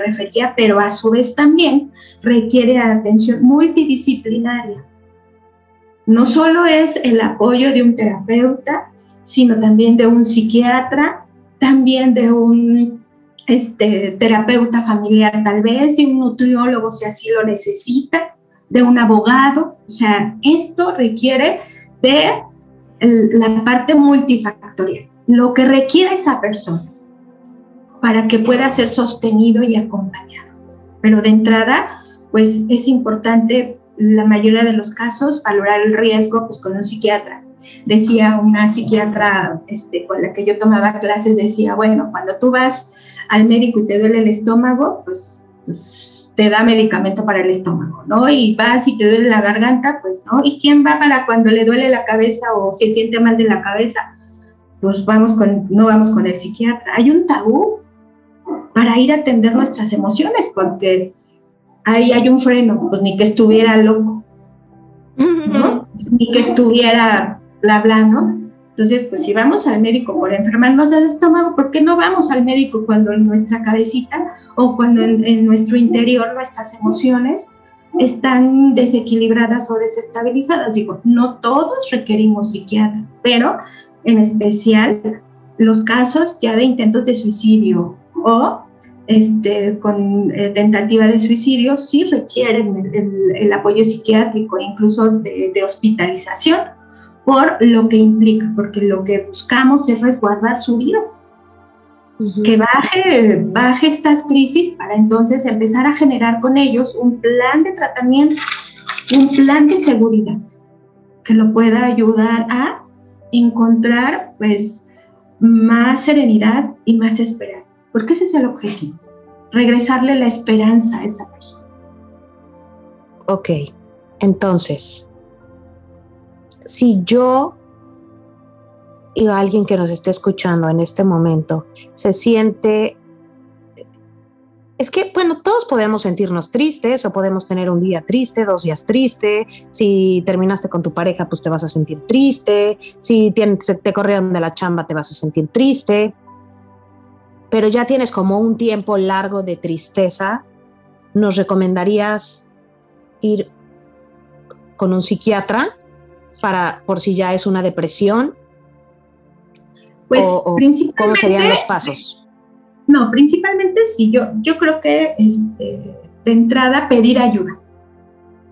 Speaker 3: refería, pero a su vez también requiere atención multidisciplinaria. No solo es el apoyo de un terapeuta, sino también de un psiquiatra, también de un este, terapeuta familiar tal vez, de un nutriólogo si así lo necesita, de un abogado. O sea, esto requiere de la parte multifactorial lo que requiere esa persona para que pueda ser sostenido y acompañado. Pero de entrada, pues es importante la mayoría de los casos, valorar el riesgo pues, con un psiquiatra. Decía una psiquiatra este, con la que yo tomaba clases, decía, bueno, cuando tú vas al médico y te duele el estómago, pues, pues te da medicamento para el estómago, ¿no? Y vas y te duele la garganta, pues, ¿no? ¿Y quién va para cuando le duele la cabeza o se siente mal de la cabeza? Pues vamos con, no vamos con el psiquiatra. Hay un tabú para ir a atender nuestras emociones, porque ahí hay un freno, pues ni que estuviera loco, ¿no? Ni que estuviera bla, bla, ¿no? Entonces, pues si vamos al médico por enfermarnos del estómago, ¿por qué no vamos al médico cuando en nuestra cabecita o cuando en, nuestro interior nuestras emociones están desequilibradas o desestabilizadas? Digo, no todos requerimos psiquiatra, pero en especial los casos ya de intentos de suicidio o este, con eh, tentativa de suicidio sí requieren el, apoyo psiquiátrico, incluso de, hospitalización, por lo que implica, porque lo que buscamos es resguardar su vida. Que baje, baje estas crisis para entonces empezar a generar con ellos un plan de tratamiento, un plan de seguridad que lo pueda ayudar a encontrar pues más serenidad y más esperanza porque ese es el objetivo, regresarle la esperanza a esa persona.
Speaker 2: Ok, entonces, si yo y alguien que nos esté escuchando en este momento se siente es que, bueno, todos podemos sentirnos tristes o podemos tener un día triste, dos días triste. Si terminaste con tu pareja, pues te vas a sentir triste. Si te, te corrieron de la chamba, te vas a sentir triste pero ya tienes como un tiempo largo de tristeza, ¿nos recomendarías ir con un psiquiatra para por si ya es una depresión?
Speaker 3: Pues
Speaker 2: ¿cómo serían los pasos?
Speaker 3: No, principalmente sí, yo, yo creo que este, de entrada pedir ayuda.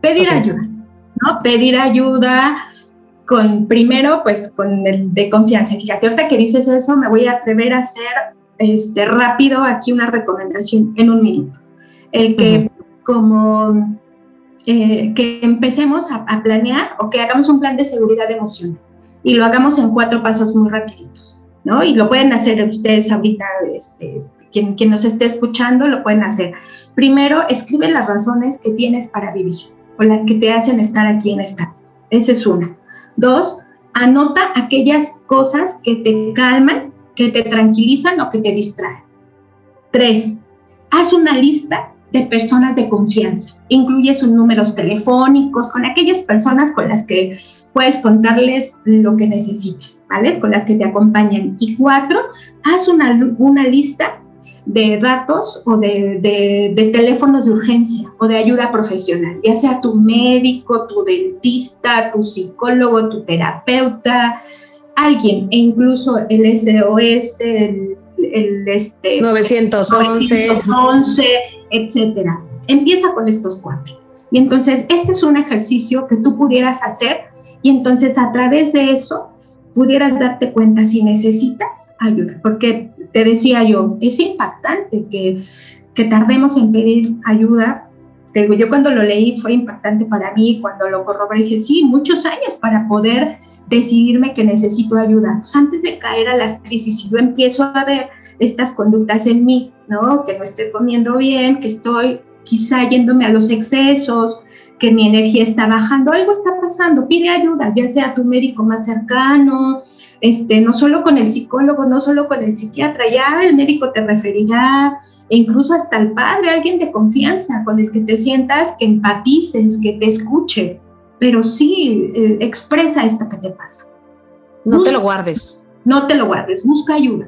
Speaker 3: Pedir ayuda, ¿no? Pedir ayuda con primero, pues con el de confianza. Fíjate, ahorita que dices eso, me voy a atrever a hacer este, rápido aquí una recomendación en un minuto. El que como eh, que empecemos a, planear o que hagamos un plan de seguridad emocional y lo hagamos en cuatro pasos muy rapiditos, ¿no? Y lo pueden hacer ustedes ahorita, este, quien, quien nos esté escuchando, lo pueden hacer. Primero, escribe las razones que tienes para vivir o las que te hacen estar aquí en esta. Esa es una. Dos, anota aquellas cosas que te calman que te tranquilizan o que te distraen. Tres, haz una lista de personas de confianza. Incluye sus números telefónicos con aquellas personas con las que puedes contarles lo que necesitas, ¿vale? Con las que te acompañan. Y cuatro, haz una, una lista de datos o de, de, de, teléfonos de urgencia o de ayuda profesional, ya sea tu médico, tu dentista, tu psicólogo, tu terapeuta, alguien, e incluso el SOS, el, este,
Speaker 2: 911.
Speaker 3: 911, etcétera. Empieza con estos cuatro. Y entonces, este es un ejercicio que tú pudieras hacer y entonces a través de eso pudieras darte cuenta si necesitas ayuda. Porque te decía yo, es impactante que, que tardemos en pedir ayuda. yo cuando lo leí fue impactante para mí, cuando lo corroboré dije, sí, muchos años para poder decidirme que necesito ayuda. Pues antes de caer a las crisis, si yo empiezo a ver estas conductas en mí, ¿no? Que no estoy comiendo bien, que estoy quizá yéndome a los excesos, que mi energía está bajando, algo está pasando, pide ayuda, ya sea tu médico más cercano, este, no solo con el psicólogo, no solo con el psiquiatra, ya el médico te referirá, e incluso hasta el padre, alguien de confianza con el que te sientas, que empatices, que te escuche, pero sí eh, expresa esto que te pasa.
Speaker 2: No te lo guardes.
Speaker 3: No te lo guardes, busca ayuda.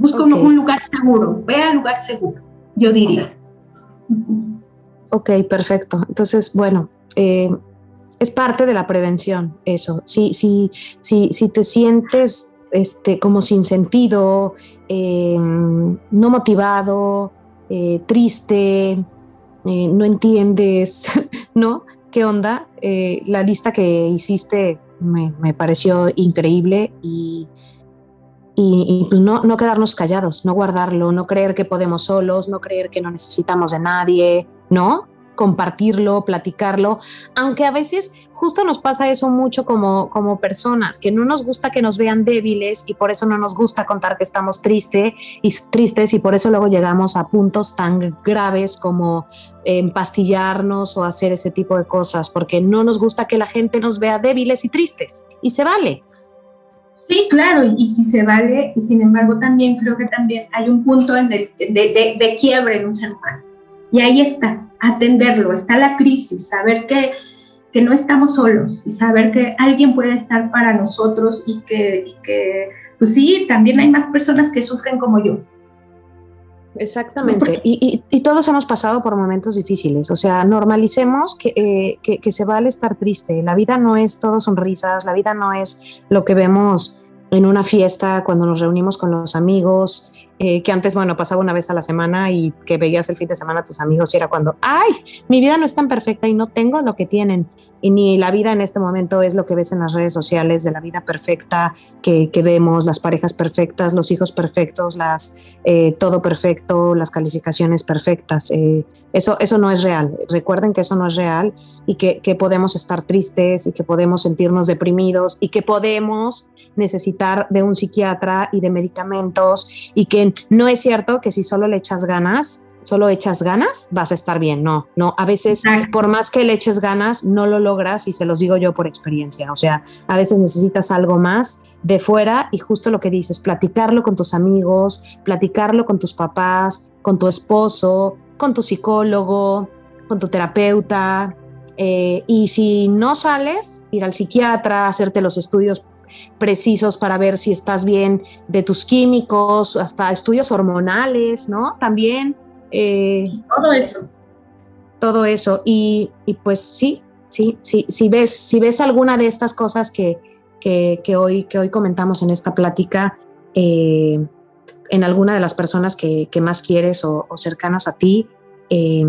Speaker 3: Busca un, lugar seguro, ve al lugar seguro, yo diría.
Speaker 2: Ok, perfecto. Entonces, bueno, eh, es parte de la prevención eso. Si, si, si, si te sientes este, como sin sentido, em, no motivado, eh, triste, no entiendes, (laughs) ¿no? ¿Qué onda? Eh, la lista que hiciste me, pareció increíble y, y, pues no, no, quedarnos callados, no guardarlo, no creer que podemos solos, no creer que no necesitamos de nadie, ¿no? compartirlo, platicarlo, aunque a veces justo nos pasa eso mucho como, como personas, que no nos gusta que nos vean débiles y por eso no nos gusta contar que estamos triste y tristes y por eso luego llegamos a puntos tan graves como empastillarnos o hacer ese tipo de cosas, porque no nos gusta que la gente nos vea débiles y tristes y se vale.
Speaker 3: Sí, claro, y, si se vale, y sin embargo también creo que también hay un punto de, de quiebre en un ser humano. Y ahí está, atenderlo, está la crisis, saber que, que, no estamos solos y saber que alguien puede estar para nosotros y que, que, pues sí, también hay más personas que sufren como yo.
Speaker 2: Exactamente, y, y, todos hemos pasado por momentos difíciles, o sea, normalicemos que, eh, que, que, se vale estar triste, la vida no es todo sonrisas, la vida no es lo que vemos en una fiesta cuando nos reunimos con los amigos, eh, que antes, bueno, pasaba una vez a la semana y que veías el fin de semana a tus amigos y era cuando, ay, mi vida no es tan perfecta y no tengo lo que tienen. Y ni la vida en este momento es lo que ves en las redes sociales de la vida perfecta que, que vemos, las parejas perfectas, los hijos perfectos, las, eh, todo perfecto, las calificaciones perfectas. Eh, eso, eso no es real. Recuerden que eso no es real y que, que podemos estar tristes y que podemos sentirnos deprimidos y que podemos necesitar de un psiquiatra y de medicamentos y que no es cierto que si solo le echas ganas, solo echas ganas, vas a estar bien. No, no, a veces por más que le eches ganas, no lo logras y se los digo yo por experiencia. O sea, a veces necesitas algo más de fuera y justo lo que dices, platicarlo con tus amigos, platicarlo con tus papás, con tu esposo, con tu psicólogo, con tu terapeuta. Eh, y si no sales, ir al psiquiatra, hacerte los estudios precisos para ver si estás bien de tus químicos, hasta estudios hormonales, ¿no? También.
Speaker 3: Eh, todo eso.
Speaker 2: Todo eso. Y, pues sí, sí, sí, si ves, si ves alguna de estas cosas que, que, hoy, que hoy comentamos en esta plática, eh, en alguna de las personas que, más quieres o, cercanas a ti, eh,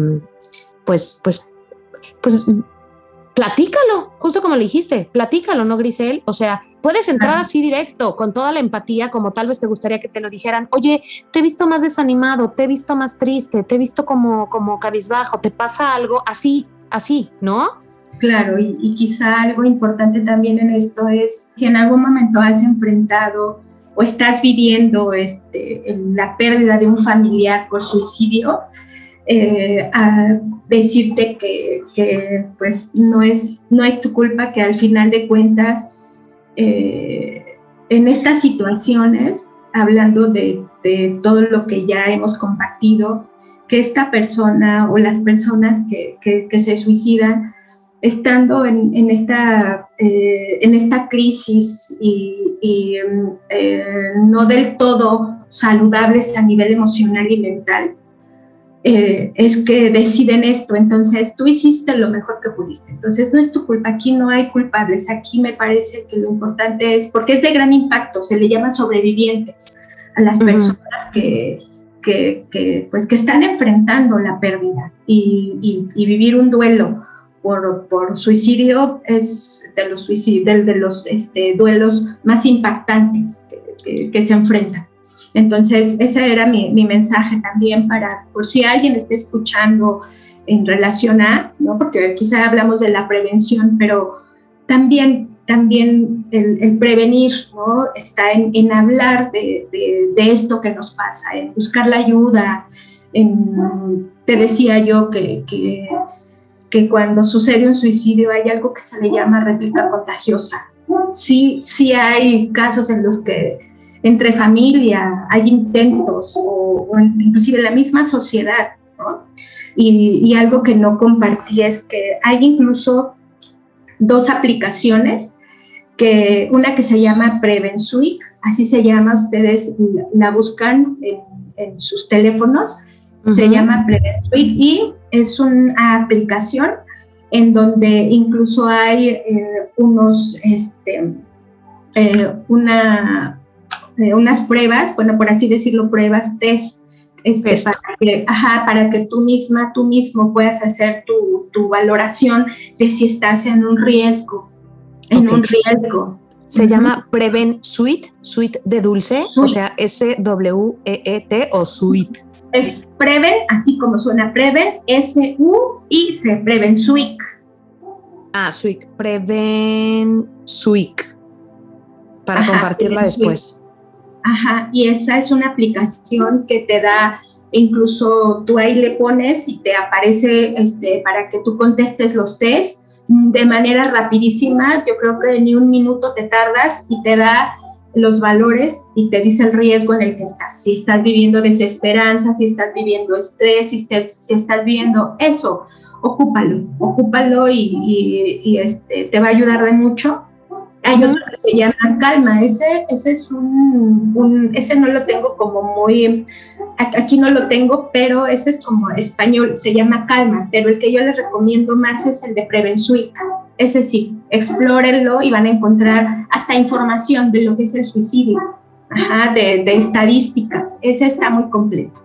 Speaker 2: pues, pues, pues platícalo, justo como le dijiste, platícalo, ¿no, Grisel? O sea, puedes entrar así directo, con toda la empatía, como tal vez te gustaría que te lo dijeran, oye, te he visto más desanimado, te he visto más triste, te he visto como, como cabizbajo, te pasa algo así, así, ¿no?
Speaker 3: Claro, y, quizá algo importante también en esto es si en algún momento has enfrentado o estás viviendo este, la pérdida de un familiar por suicidio, eh, a decirte que, pues no es, no es tu culpa, que al final de cuentas eh, en estas situaciones, hablando de, de, todo lo que ya hemos compartido, que esta persona o las personas que, que, se suicidan, estando en, en esta, eh, en esta crisis y, y no del todo saludables a nivel emocional y mental, eh, es que deciden esto, entonces tú hiciste lo mejor que pudiste, entonces no es tu culpa, aquí no hay culpables, aquí me parece que lo importante es, porque es de gran impacto, se le llama sobrevivientes a las personas que, que, pues, que están enfrentando la pérdida y, vivir un duelo por, suicidio es de los, de, los este, duelos más impactantes que se enfrentan. Entonces, ese era mi, mensaje también para, por si alguien está escuchando en relación a, ¿no? porque quizá hablamos de la prevención, pero también, también el, prevenir ¿no? está en, hablar de, esto que nos pasa, en buscar la ayuda. te decía yo que, que, cuando sucede un suicidio hay algo que se le llama réplica contagiosa. Sí, sí hay casos en los que entre familia, hay intentos o, inclusive en la misma sociedad, ¿no? y, algo que no compartí es que hay incluso dos aplicaciones, que una que se llama PreventSuite, así se llama, ustedes la buscan en, sus teléfonos, se llama PreventSuite y es una aplicación en donde incluso hay eh, unos, este, eh, una, eh, unas pruebas, bueno, por así decirlo, pruebas, test, este, para, que, ajá, para que tú misma, tú mismo puedas hacer tu, tu valoración de si estás en un riesgo, en un riesgo.
Speaker 2: Se llama Preven Suite, Suite de dulce, o sea, S-W-E-E-T o Suite.
Speaker 3: Es Preven, así como suena Preven, S-U-I-C, Preven Suic.
Speaker 2: Ah, Suic, Preven Suic, para compartirla después.
Speaker 3: Ajá, y esa es una aplicación que te da, incluso tú ahí le pones y te aparece este, para que tú contestes los test de manera rapidísima. Yo creo que ni un minuto te tardas y te da los valores y te dice el riesgo en el que estás. Si estás viviendo desesperanza, si estás viviendo estrés, si, estás, viviendo eso, ocúpalo, ocúpalo y, este, te va a ayudar de mucho. Hay otro que se llama calma, ese, ese es un, ese no lo tengo como muy, aquí no lo tengo, pero ese es como español, se llama calma, pero el que yo les recomiendo más es el de Prevensuica ese sí, explórenlo y van a encontrar hasta información de lo que es el suicidio, de, estadísticas. Ese está muy completo.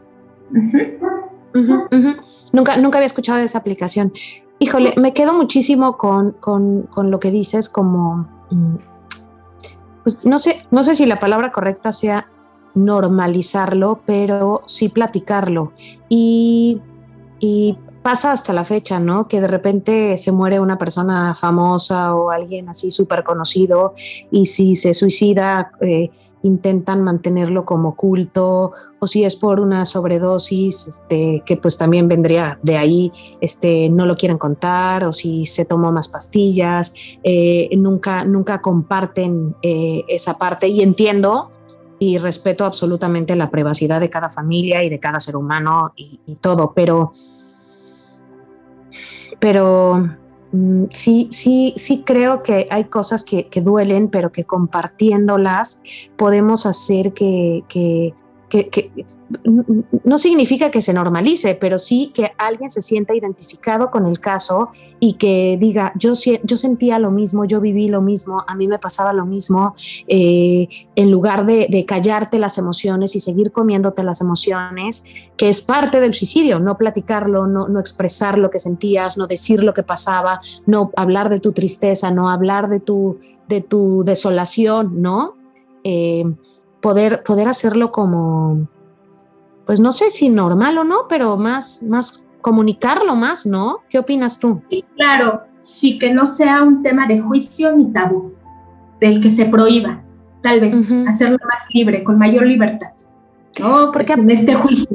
Speaker 2: Nunca, nunca había escuchado de esa aplicación. Híjole, me quedo muchísimo con, lo que dices como, mm, pues, no, sé, no sé si la palabra correcta sea normalizarlo, pero sí platicarlo. Y, y pasa hasta la fecha, ¿no? Que de repente se muere una persona famosa o alguien así súper conocido y si se suicida eh, intentan mantenerlo como oculto o si es por una sobredosis, este, que pues también vendría de ahí, este, no lo quieren contar o si se tomó más pastillas, eh, nunca, nunca comparten eh, esa parte y entiendo y respeto absolutamente la privacidad de cada familia y de cada ser humano y todo, pero pero mm, sí, sí, sí creo que hay cosas que, duelen, pero que compartiéndolas podemos hacer que, que, no significa que se normalice, pero sí que alguien se sienta identificado con el caso y que diga, yo, sentía lo mismo, yo viví lo mismo, a mí me pasaba lo mismo, eh, en lugar de, callarte las emociones y seguir comiéndote las emociones, que es parte del suicidio, no platicarlo, no, no expresar lo que sentías, no decir lo que pasaba, no hablar de tu tristeza, no hablar de tu, de tu desolación, ¿no? Eh, poder, poder hacerlo como, pues no sé si normal o no, pero más, más comunicarlo más, ¿no? ¿Qué opinas tú?
Speaker 3: Sí, claro, sí que no sea un tema de juicio ni tabú, del que se prohíba, tal vez hacerlo más libre, con mayor libertad, ¿no? Porque en este juicio.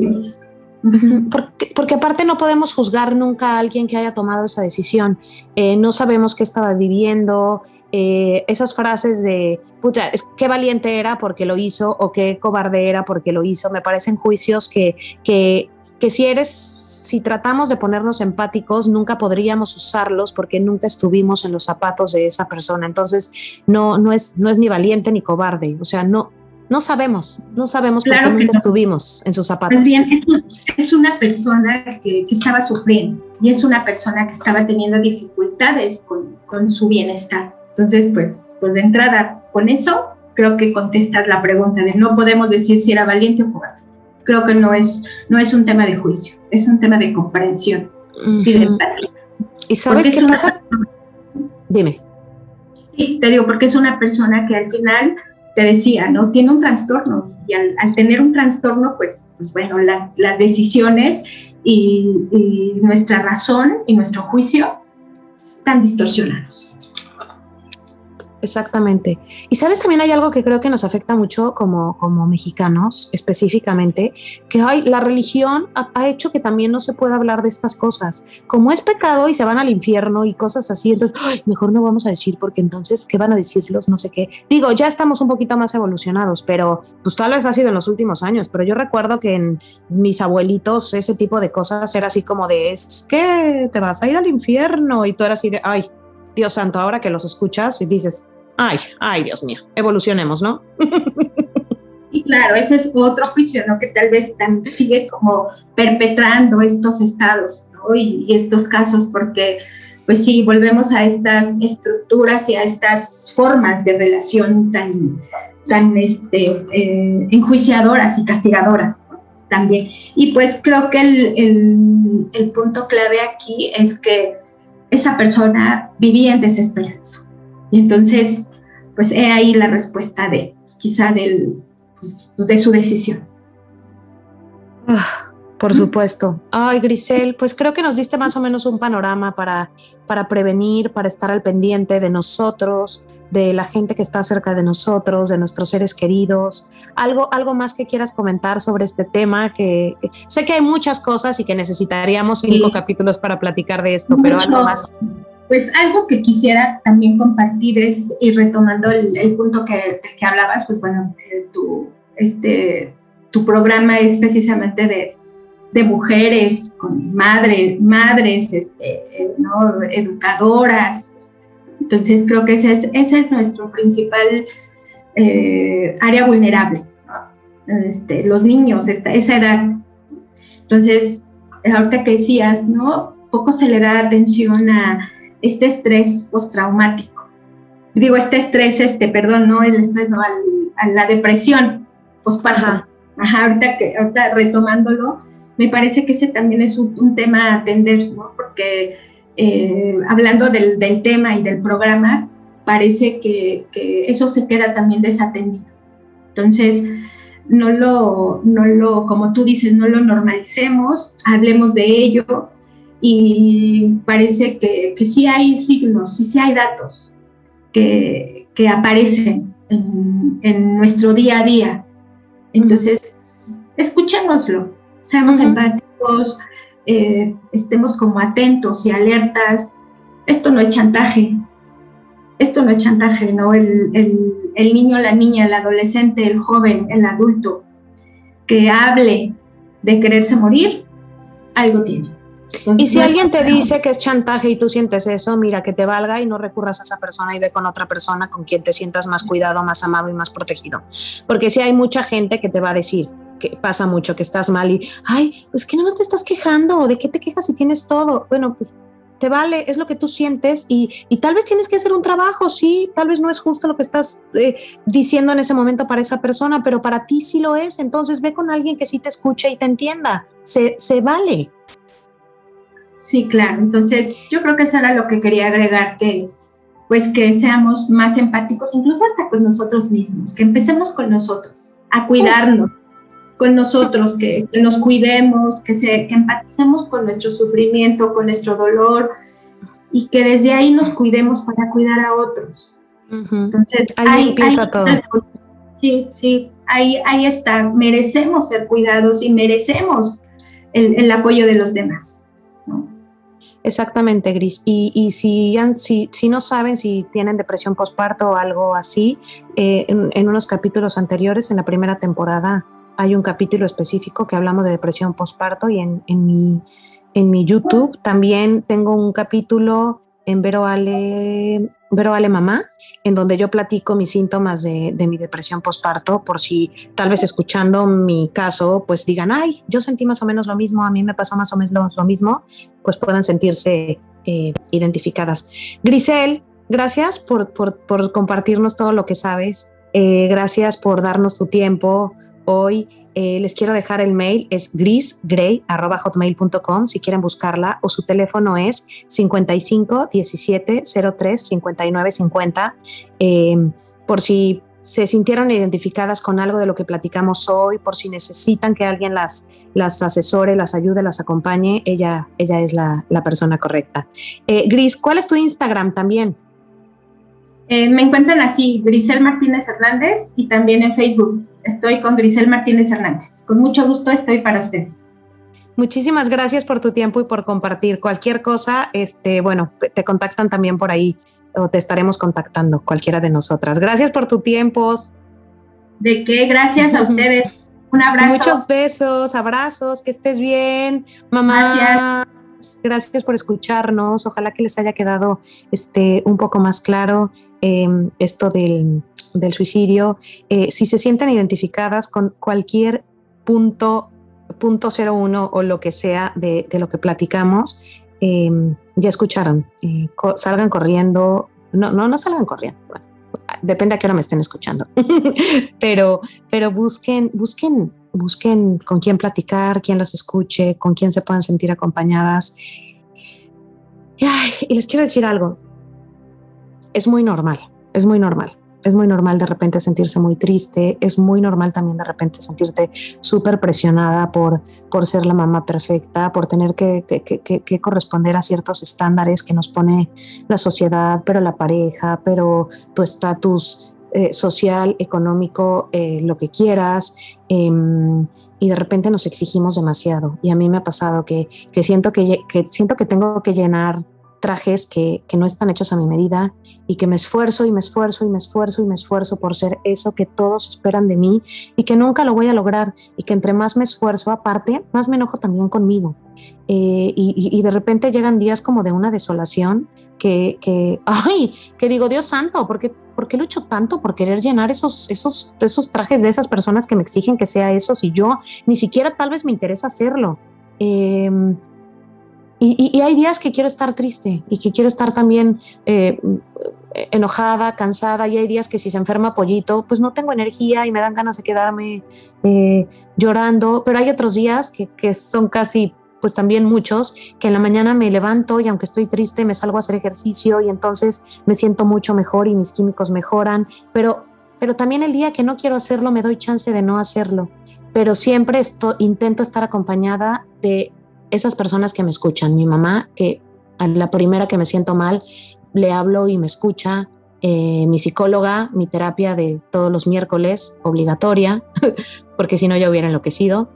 Speaker 2: Porque, porque, aparte no podemos juzgar nunca a alguien que haya tomado esa decisión. Eh, no sabemos qué estaba viviendo, eh, esas frases de, pucha, qué valiente era porque lo hizo o qué cobarde era porque lo hizo, me parecen juicios que, que, que si eres, si tratamos de ponernos empáticos, nunca podríamos usarlos porque nunca estuvimos en los zapatos de esa persona. Entonces, no, no, es, no es ni valiente ni cobarde, o sea, no, no sabemos, no sabemos porque nunca estuvimos en sus zapatos.
Speaker 3: es una persona que, que, estaba sufriendo y es una persona que estaba teniendo dificultades con, con su bienestar. Entonces, pues, pues de entrada, con eso creo que contestas la pregunta de no podemos decir si era valiente o cobarde. Creo que no es, no es un tema de juicio, es un tema de comprensión y de empatía.
Speaker 2: ¿Y sabes qué pasa? Dime.
Speaker 3: Sí, te digo, porque es una persona que al final te decía, ¿no? Tiene un trastorno y al, tener un trastorno, pues, pues bueno, las, las decisiones y, y nuestra razón y nuestro juicio están distorsionados.
Speaker 2: Exactamente. Y sabes, también hay algo que creo que nos afecta mucho como, como mexicanos específicamente, que hay, la religión ha, hecho que también no se pueda hablar de estas cosas. Como es pecado y se van al infierno y cosas así, entonces, mejor no vamos a decir porque entonces, ¿qué van a decirlos? No sé qué. Digo, ya estamos un poquito más evolucionados, pero pues tal vez ha sido en los últimos años, pero yo recuerdo que en mis abuelitos ese tipo de cosas era así como de, es que te vas a ir al infierno y tú eras así de, ay, Dios santo, ahora que los escuchas y dices, ay, ay, Dios mío, evolucionemos, ¿no? (laughs)
Speaker 3: Y claro, ese es otro juicio, ¿no? Que tal vez sigue como perpetrando estos estados, ¿no? Y, estos casos, porque, pues sí, volvemos a estas estructuras y a estas formas de relación tan, tan este, eh, enjuiciadoras y castigadoras también. Y pues creo que el, el punto clave aquí es que esa persona vivía en desesperanza. Y entonces, pues he ahí la respuesta de, pues, quizá del, pues, pues, de su decisión.
Speaker 2: Ah, Por supuesto. Ay, Grisel, pues creo que nos diste más o menos un panorama para, para prevenir, para estar al pendiente de nosotros, de la gente que está cerca de nosotros, de nuestros seres queridos. Algo, algo más que quieras comentar sobre este tema, que, sé que hay muchas cosas y que necesitaríamos cinco capítulos para platicar de esto, pero algo más.
Speaker 3: Pues algo que quisiera también compartir es, y retomando el, punto que, que hablabas, pues bueno, eh, tu, este, tu programa es precisamente de de mujeres, con madres, madres, este, educadoras. Entonces creo que ese es, ese es nuestro principal eh, área vulnerable, este, los niños, esta, esa edad. Entonces, ahorita que decías, ¿no? Poco se le da atención a este estrés postraumático. Digo, este estrés, este, perdón, no el estrés, no, a la depresión postparto. Ajá, ahorita, que, ahorita retomándolo, me parece que ese también es un, tema a atender, porque eh, hablando del, tema y del programa, parece que, eso se queda también desatendido. Entonces, no lo, no lo, como tú dices, no lo normalicemos, hablemos de ello y parece que, que sí hay signos, sí, sí hay datos que, que aparecen en, en, nuestro día a día. Entonces, escuchémoslo, seamos empáticos, eh, estemos como atentos y alertas. Esto no es chantaje, esto no es chantaje, ¿no? El, el, niño, la niña, el adolescente, el joven, el adulto que hable de quererse morir, algo tiene.
Speaker 2: y si alguien te dice que es chantaje y tú sientes eso, mira, que te valga y no recurras a esa persona y ve con otra persona con quien te sientas más cuidado, más amado y más protegido. Porque si hay mucha gente que te va a decir, que pasa mucho, que estás mal y, ay, pues que no más te estás quejando, ¿de qué te quejas si tienes todo? Bueno, pues te vale, es lo que tú sientes y, y, tal vez tienes que hacer un trabajo, sí, tal vez no es justo lo que estás eh, diciendo en ese momento para esa persona, pero para ti sí lo es, entonces ve con alguien que sí te escuche y te entienda, se, se vale.
Speaker 3: Sí, claro, entonces yo creo que eso era lo que quería agregar, pues que seamos más empáticos, incluso hasta con nosotros mismos, que empecemos con nosotros, a cuidarnos con nosotros, que, nos cuidemos, que, se, que empaticemos con nuestro sufrimiento, con nuestro dolor y que desde ahí nos cuidemos para cuidar a otros. Entonces,
Speaker 2: ahí, empieza todo.
Speaker 3: Sí, sí, ahí, ahí está. Merecemos ser cuidados y merecemos el, apoyo de los demás.
Speaker 2: Exactamente, Gris. Y, y si, si, si, no saben si tienen depresión postparto o algo así, eh, en, en, unos capítulos anteriores, en la primera temporada, hay un capítulo específico que hablamos de depresión postparto y en, en, mi, en mi YouTube también tengo un capítulo en Vero Ale, Vero Ale Mamá, en donde yo platico mis síntomas de, de mi depresión postparto, por si tal vez escuchando mi caso, pues digan, ay, yo sentí más o menos lo mismo, a mí me pasó más o menos lo mismo, pues puedan sentirse eh, identificadas. Grisel, gracias por, por, por, compartirnos todo lo que sabes, eh, gracias por darnos tu tiempo, hoy. Eh, les quiero dejar el mail, es grisgray.hotmail.com si quieren buscarla, o su teléfono es 55 17 03 59 50. por si se sintieron identificadas con algo de lo que platicamos hoy, por si necesitan que alguien las, las asesore, las ayude, las acompañe, ella, ella es la, la persona correcta. Eh, Gris, ¿cuál es tu Instagram también?
Speaker 3: Eh, me encuentran así, Grisel Martínez Hernández y también en Facebook estoy con Grisel Martínez Hernández. Con mucho gusto estoy para ustedes.
Speaker 2: Muchísimas gracias por tu tiempo y por compartir. Cualquier cosa, este, bueno, te contactan también por ahí o te estaremos contactando, cualquiera de nosotras. Gracias por tu tiempo.
Speaker 3: ¿De qué? Gracias a (laughs) ustedes. Un abrazo.
Speaker 2: Muchos besos, abrazos, que estés bien, mamá. Gracias. Gracias por escucharnos. Ojalá que les haya quedado este, un poco más claro em, esto del, del suicidio, eh, si se sienten identificadas con cualquier punto, punto 01 o lo que sea de, lo que platicamos, em, ya escucharon, eh, salgan corriendo, no, no, no salgan corriendo, depende a qué hora me estén escuchando, (laughs) pero, pero busquen, busquen, busquen con quién platicar, quién los escuche, con quién se puedan sentir acompañadas. y les quiero decir algo, es muy normal, es muy normal es muy normal de repente sentirse muy triste, es muy normal también de repente sentirte súper presionada por, por ser la mamá perfecta, por tener que, que, corresponder a ciertos estándares que nos pone la sociedad, pero la pareja, pero tu estatus eh, social, económico, eh, lo que quieras, em, y de repente nos exigimos demasiado. Y a mí me ha pasado que, que siento que, que siento que tengo que llenar trajes que, no están hechos a mi medida y que me esfuerzo y me esfuerzo y me esfuerzo y me esfuerzo por ser eso que todos esperan de mí y que nunca lo voy a lograr y que entre más me esfuerzo aparte, más me enojo también conmigo. Eh, y, de repente llegan días como de una desolación que, que (laughs) ay, que digo, Dios santo, ¿por qué, ¿por qué lucho tanto por querer llenar esos, esos, esos trajes de esas personas que me exigen que sea eso si yo ni siquiera tal vez me interesa hacerlo? Eh, y, hay días que quiero estar triste y que quiero estar también eh, enojada, cansada, y hay días que si se enferma pollito, pues no tengo energía y me dan ganas de quedarme eh, llorando, pero hay otros días que, que, son casi, pues también muchos, que en la mañana me levanto y aunque estoy triste me salgo a hacer ejercicio y entonces me siento mucho mejor y mis químicos mejoran, pero, pero también el día que no quiero hacerlo me doy chance de no hacerlo. Pero siempre esto, intento estar acompañada de esas personas que me escuchan, mi mamá, que a la primera que me siento mal, le hablo y me escucha, eh, mi psicóloga, mi terapia de todos los miércoles, obligatoria, (laughs) porque si no ya hubiera enloquecido.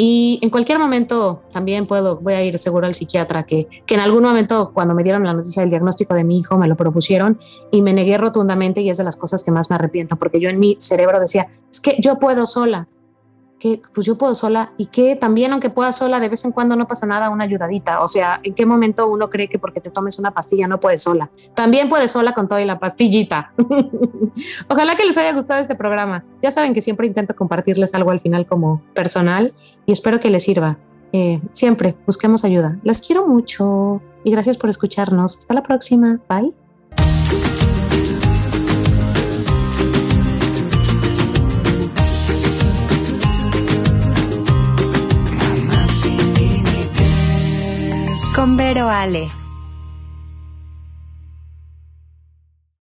Speaker 2: Y en cualquier momento también puedo, voy a ir seguro al psiquiatra, que, que en algún momento cuando me dieron la noticia del diagnóstico de mi hijo me lo propusieron y me negué rotundamente y es de las cosas que más me arrepiento, porque yo en mi cerebro decía, es que yo puedo sola, que pues yo puedo sola y que también aunque pueda sola de vez en cuando no pasa nada una ayudadita, o sea, ¿en qué momento uno cree que porque te tomes una pastilla no puedes sola? También puedes sola con toda la pastillita. (laughs) Ojalá que les haya gustado este programa. Ya saben que siempre intento compartirles algo al final como personal y espero que les sirva. Eh, siempre busquemos ayuda. Las quiero mucho y gracias por escucharnos. Hasta la próxima. Bye.
Speaker 4: Con Ale.